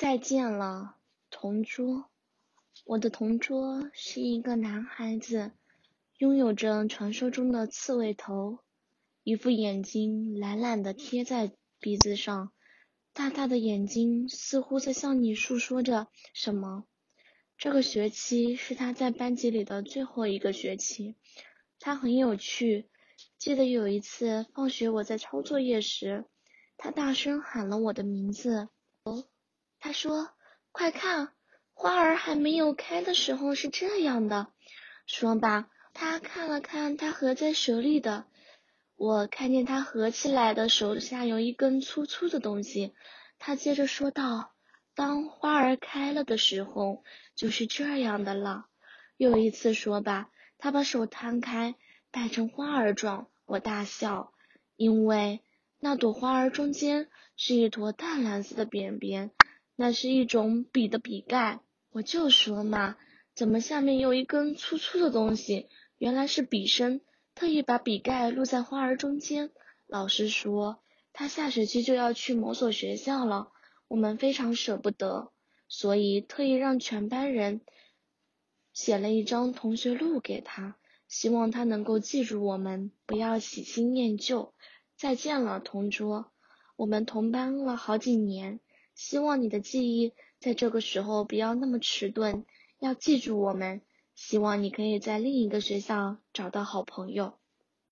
再见了，同桌。我的同桌是一个男孩子，拥有着传说中的刺猬头，一副眼睛懒懒的贴在鼻子上，大大的眼睛似乎在向你诉说着什么。这个学期是他在班级里的最后一个学期，他很有趣。记得有一次放学我在抄作业时，他大声喊了我的名字。他说：“快看，花儿还没有开的时候是这样的。”说罢，他看了看他合在手里的，我看见他合起来的手下有一根粗粗的东西。他接着说道：“当花儿开了的时候，就是这样的了。”又一次说罢，他把手摊开，摆成花儿状。我大笑，因为那朵花儿中间是一坨淡蓝色的便便。那是一种笔的笔盖，我就说嘛，怎么下面有一根粗粗的东西？原来是笔身，特意把笔盖露在花儿中间。老师说他下学期就要去某所学校了，我们非常舍不得，所以特意让全班人写了一张同学录给他，希望他能够记住我们，不要喜新厌旧。再见了，同桌，我们同班了好几年。希望你的记忆在这个时候不要那么迟钝，要记住我们。希望你可以在另一个学校找到好朋友。